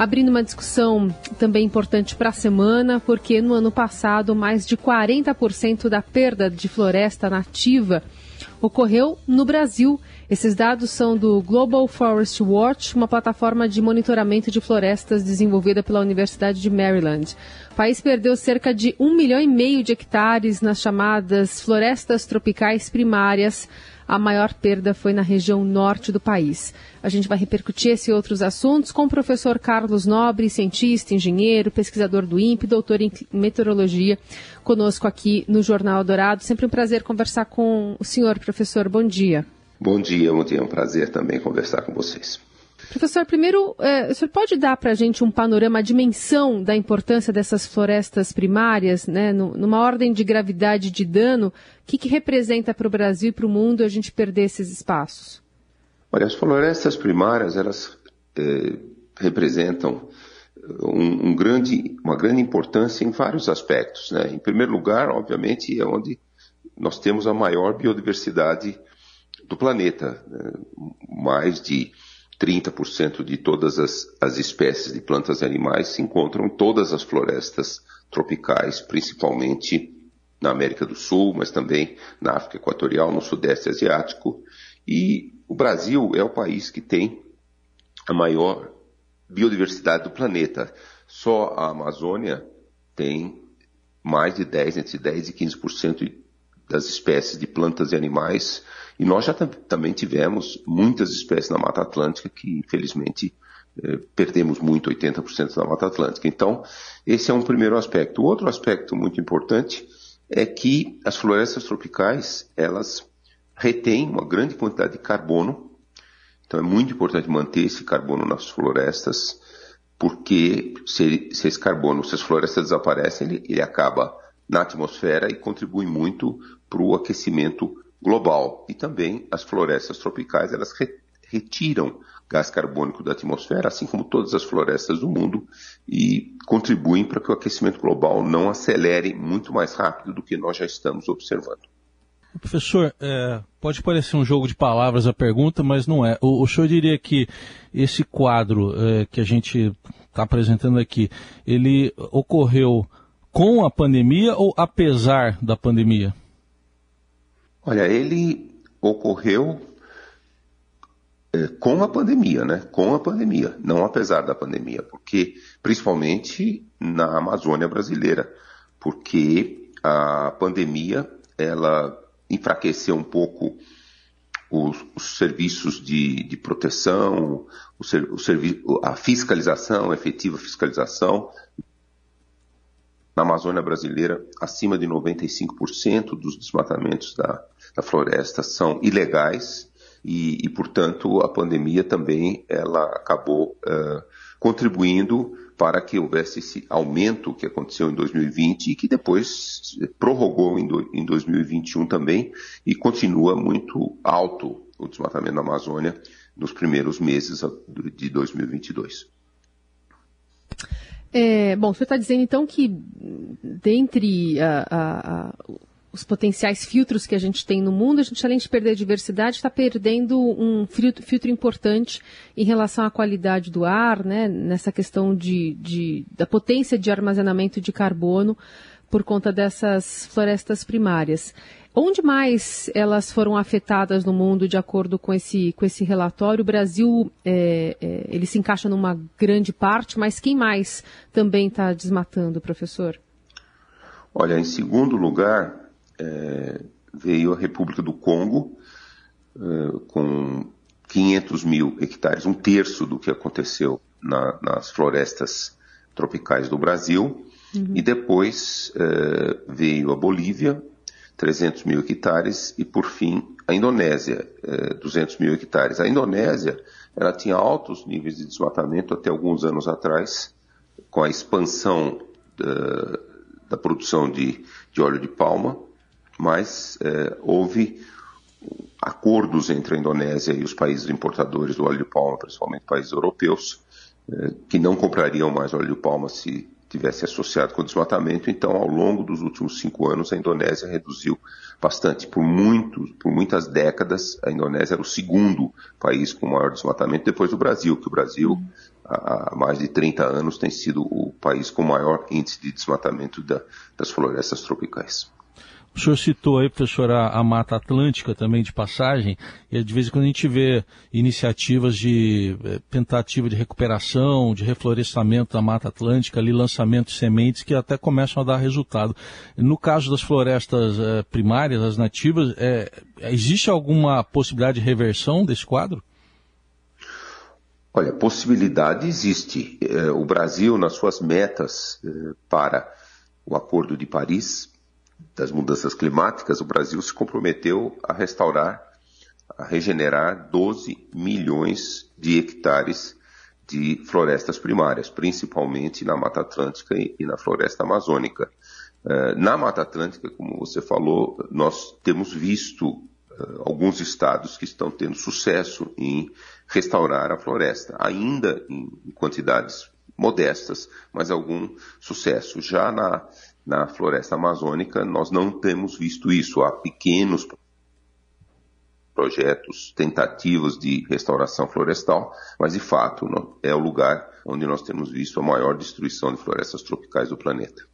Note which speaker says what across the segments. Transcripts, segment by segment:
Speaker 1: abrindo uma discussão também importante para a semana, porque no ano passado mais de 40% da perda de floresta nativa ocorreu no Brasil. Esses dados são do Global Forest Watch, uma plataforma de monitoramento de florestas desenvolvida pela Universidade de Maryland. O país perdeu cerca de um milhão e meio de hectares nas chamadas florestas tropicais primárias a maior perda foi na região norte do país. A gente vai repercutir esse e outros assuntos com o professor Carlos Nobre, cientista, engenheiro, pesquisador do INPE, doutor em meteorologia, conosco aqui no Jornal Dourado. Sempre um prazer conversar com o senhor, professor. Bom dia.
Speaker 2: Bom dia, bom dia. É um prazer também conversar com vocês.
Speaker 1: Professor, primeiro, é, o senhor pode dar para a gente um panorama, a dimensão da importância dessas florestas primárias, né, no, numa ordem de gravidade de dano, o que, que representa para o Brasil e para o mundo a gente perder esses espaços?
Speaker 2: Olha, as florestas primárias, elas é, representam um, um grande, uma grande importância em vários aspectos. Né? Em primeiro lugar, obviamente, é onde nós temos a maior biodiversidade do planeta. Né? Mais de 30% de todas as, as espécies de plantas e animais se encontram em todas as florestas tropicais, principalmente na América do Sul, mas também na África Equatorial, no Sudeste Asiático. E o Brasil é o país que tem a maior biodiversidade do planeta. Só a Amazônia tem mais de 10, entre 10 e 15% das espécies de plantas e animais e nós já também tivemos muitas espécies na Mata Atlântica que, infelizmente, eh, perdemos muito, 80% da Mata Atlântica. Então, esse é um primeiro aspecto. O outro aspecto muito importante é que as florestas tropicais, elas retêm uma grande quantidade de carbono. Então, é muito importante manter esse carbono nas florestas, porque se, se esse carbono, se as florestas desaparecem, ele, ele acaba na atmosfera e contribui muito para o aquecimento global. E também as florestas tropicais, elas re retiram gás carbônico da atmosfera, assim como todas as florestas do mundo, e contribuem para que o aquecimento global não acelere muito mais rápido do que nós já estamos observando.
Speaker 3: Professor, é, pode parecer um jogo de palavras a pergunta, mas não é. O, o senhor diria que esse quadro é, que a gente está apresentando aqui, ele ocorreu com a pandemia ou apesar da pandemia?
Speaker 2: Olha, ele ocorreu é, com a pandemia, né? Com a pandemia, não apesar da pandemia, porque principalmente na Amazônia brasileira, porque a pandemia ela enfraqueceu um pouco os, os serviços de, de proteção, o, o servi a fiscalização, a efetiva fiscalização, na Amazônia brasileira, acima de 95% dos desmatamentos da, da floresta são ilegais e, e, portanto, a pandemia também ela acabou contribuindo para que houvesse esse aumento que aconteceu em 2020 e que depois prorrogou em, do, em 2021 também e continua muito alto o desmatamento da Amazônia nos primeiros meses de 2022.
Speaker 1: É, bom, você está dizendo então que dentre a, a, a, os potenciais filtros que a gente tem no mundo, a gente além de perder a diversidade, está perdendo um filtro, filtro, importante em relação à qualidade do ar, né, nessa questão de, de, da potência de armazenamento de carbono por conta dessas florestas primárias. Onde mais elas foram afetadas no mundo, de acordo com esse, com esse relatório? O Brasil, é, é, ele se encaixa numa grande parte, mas quem mais também está desmatando, professor?
Speaker 2: Olha, em segundo lugar, é, veio a República do Congo, é, com 500 mil hectares, um terço do que aconteceu na, nas florestas tropicais do Brasil. Uhum. E depois é, veio a Bolívia, 300 mil hectares, e por fim a Indonésia, 200 mil hectares. A Indonésia, ela tinha altos níveis de desmatamento até alguns anos atrás, com a expansão da, da produção de, de, óleo de palma, mas é, houve acordos entre a Indonésia e os países importadores do óleo de palma, principalmente países europeus, é, que não comprariam mais óleo de palma se tivesse associado com o desmatamento. Então, ao longo dos últimos cinco anos, a Indonésia reduziu bastante. Por, muito, por muitas décadas, a Indonésia era o segundo país com maior desmatamento depois do Brasil, que o Brasil, há mais de 30 anos, tem sido o país com maior índice de desmatamento da, das florestas tropicais.
Speaker 3: O senhor citou aí, professor, a, Mata Atlântica também de passagem, e de vez em quando a gente vê iniciativas de eh, tentativa de recuperação, de reflorestamento da Mata Atlântica, ali lançamento de sementes que até começam a dar resultado. No caso das florestas eh, primárias, as nativas, eh, existe alguma possibilidade de reversão desse quadro?
Speaker 2: Olha, possibilidade existe. O Brasil, nas suas metas para o Acordo de Paris, das mudanças climáticas, o Brasil se comprometeu a restaurar, a regenerar 12 milhões de hectares de florestas primárias, principalmente na Mata Atlântica e na floresta amazônica. Eh, na Mata Atlântica, como você falou, nós temos visto eh, alguns estados que estão tendo sucesso em restaurar a floresta, ainda em quantidades modestas, mas algum sucesso. Já na na floresta amazônica, nós não temos visto isso. Há pequenos projetos, tentativas de restauração florestal, mas de fato é o lugar onde nós temos visto a maior destruição de florestas tropicais do planeta.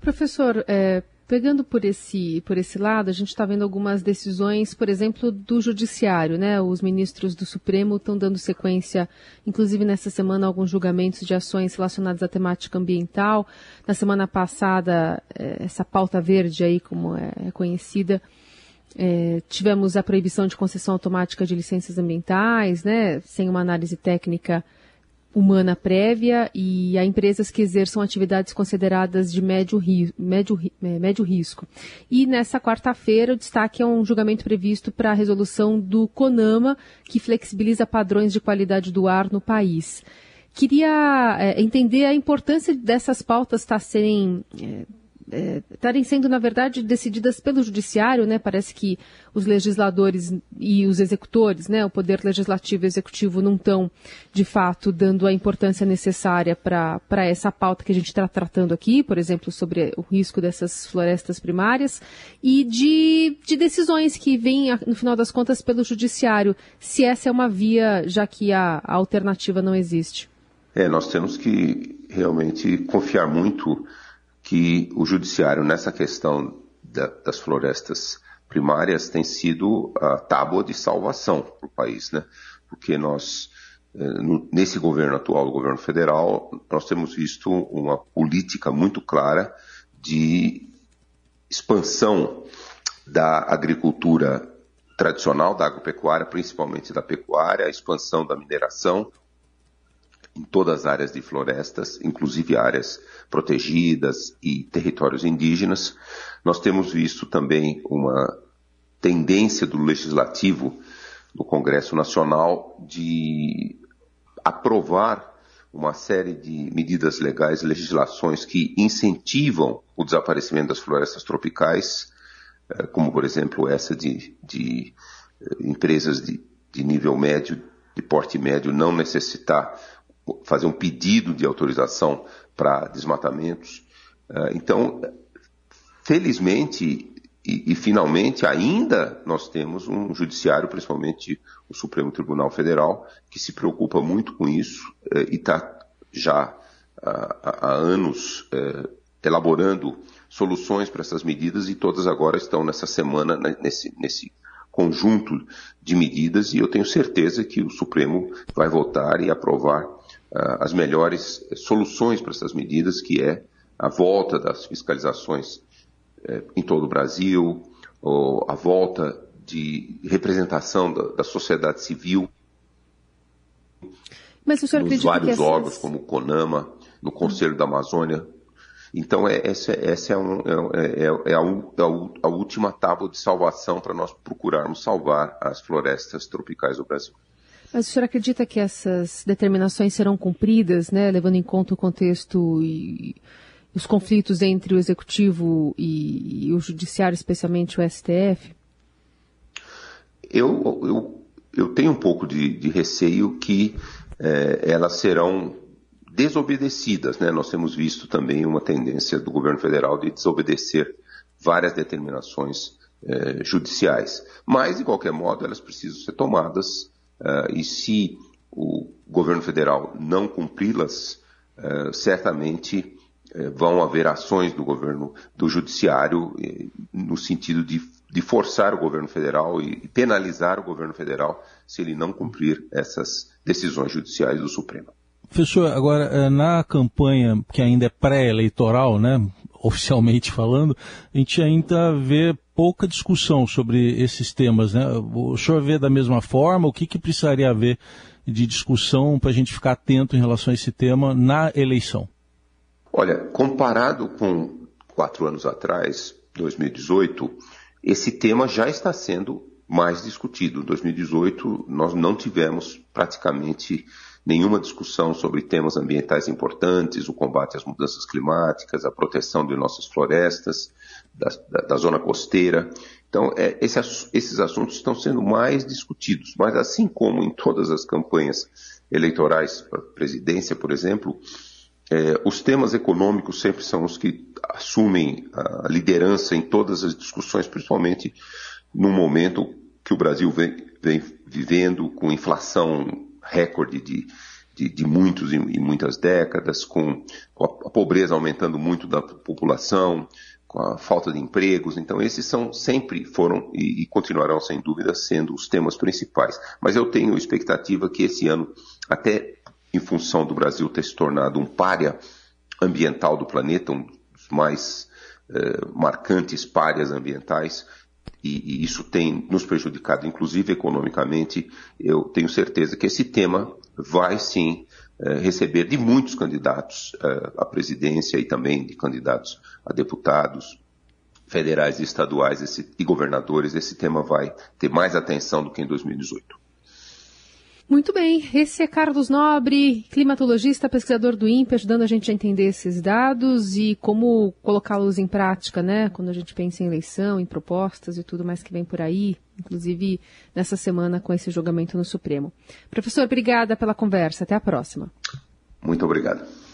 Speaker 1: Professor, é, Pegando por esse, por esse lado, a gente está vendo algumas decisões, por exemplo, do Judiciário, né? Os ministros do Supremo estão dando sequência, inclusive nessa semana, alguns julgamentos de ações relacionadas à temática ambiental. Na semana passada, eh, essa pauta verde aí, como é, é conhecida, é, tivemos a proibição de concessão automática de licenças ambientais, né? Sem uma análise técnica humana prévia e a empresas que exerçam atividades consideradas de médio, ri, médio, é, médio risco. E nessa quarta-feira o destaque é um julgamento previsto para a resolução do CONAMA, que flexibiliza padrões de qualidade do ar no país. Queria é, entender a importância dessas pautas estar serem é, é, estarem sendo, na verdade, decididas pelo judiciário, né? Parece que os legisladores e os executores, né? O poder legislativo e executivo não estão, de fato, dando a importância necessária para essa pauta que a gente está tratando aqui, por exemplo, sobre o risco dessas florestas primárias, e de, de decisões que vêm, no final das contas, pelo judiciário, se essa é uma via, já que a, a alternativa não existe.
Speaker 2: É, nós temos que realmente confiar muito que o judiciário nessa questão da, das florestas primárias tem sido a tábua de salvação para o país, né? Porque nós, eh, nesse governo atual, o governo federal, nós temos visto uma política muito clara de expansão da agricultura tradicional, da agropecuária, principalmente da pecuária, a expansão da mineração, em todas as áreas de florestas, inclusive áreas protegidas e territórios indígenas. Nós temos visto também uma tendência do legislativo do Congresso Nacional de aprovar uma série de medidas legais, legislações que incentivam o desaparecimento das florestas tropicais, eh, como por exemplo essa de, de eh, empresas de, de nível médio, de porte médio, não necessitar fazer um pedido de autorização para desmatamentos. Eh, então, felizmente e, e, finalmente ainda nós temos um judiciário, principalmente o Supremo Tribunal Federal, que se preocupa muito com isso eh, e está já há, anos eh, elaborando soluções para essas medidas e todas agora estão nessa semana né, nesse, nesse conjunto de medidas e eu tenho certeza que o Supremo vai votar e aprovar as melhores soluções para essas medidas, que é a volta das fiscalizações uh, em todo o Brasil, ou a volta de representação da, da sociedade civil
Speaker 1: Mas o senhor
Speaker 2: nos vários essas... órgãos, como o CONAMA, no Conselho da Amazônia. Então, é, essa, essa é, um, é, é, é, a, é a última tábua de salvação para nós procurarmos salvar as florestas tropicais do Brasil.
Speaker 1: Mas o senhor acredita que essas determinações serão cumpridas, né, levando em conta o contexto e os conflitos entre o executivo e, e o judiciário, especialmente o STF?
Speaker 2: Eu, eu, eu tenho um pouco de, de receio que é, elas serão desobedecidas. Né? Nós temos visto também uma tendência do governo federal de desobedecer várias determinações eh, judiciais. Mas, de qualquer modo, elas precisam ser tomadas uh, e se o governo federal não cumpri-las, uh, certamente uh, vão haver ações do governo, do judiciário, no sentido de, de, forçar o governo federal e penalizar o governo federal se ele não cumprir essas decisões judiciais do Supremo.
Speaker 3: Professor, agora, na campanha que ainda é pré-eleitoral, né, oficialmente falando, a gente ainda vê pouca discussão sobre esses temas. Né? O senhor vê da mesma forma? O que, que precisaria haver de discussão para a gente ficar atento em relação a esse tema na eleição?
Speaker 2: Olha, comparado com quatro anos atrás, 2018, esse tema já está sendo mais discutido. Em 2018, nós não tivemos praticamente nenhuma discussão sobre temas ambientais importantes, o combate às mudanças climáticas, a proteção de nossas florestas, da, da, da zona costeira. Então, é, esse, esses assuntos estão sendo mais discutidos. Mas, assim como em todas as campanhas eleitorais para presidência, por exemplo, é, os temas econômicos sempre são os que assumem a liderança em todas as discussões, principalmente no momento que o Brasil vem, vem vivendo com inflação recorde de, de, de muitos e, muitas décadas, com, a pobreza aumentando muito da população, com a falta de empregos. Então, esses são sempre foram e, e, continuarão, sem dúvida, sendo os temas principais. Mas eu tenho expectativa que esse ano, até em função do Brasil ter se tornado um párea ambiental do planeta, um dos mais eh, marcantes páreas ambientais, e, e, isso tem nos prejudicado, inclusive economicamente, eu tenho certeza que esse tema vai sim receber de muitos candidatos eh, à presidência e também de candidatos a deputados federais e estaduais esse, e governadores. Esse tema vai ter mais atenção do que em 2018.
Speaker 1: Muito bem, esse é Carlos Nobre, climatologista, pesquisador do INPE, ajudando a gente a entender esses dados e como colocá-los em prática, né? Quando a gente pensa em eleição, em propostas e tudo mais que vem por aí, inclusive nessa semana com esse julgamento no Supremo. Professor, obrigada pela conversa. Até a próxima.
Speaker 2: Muito obrigado.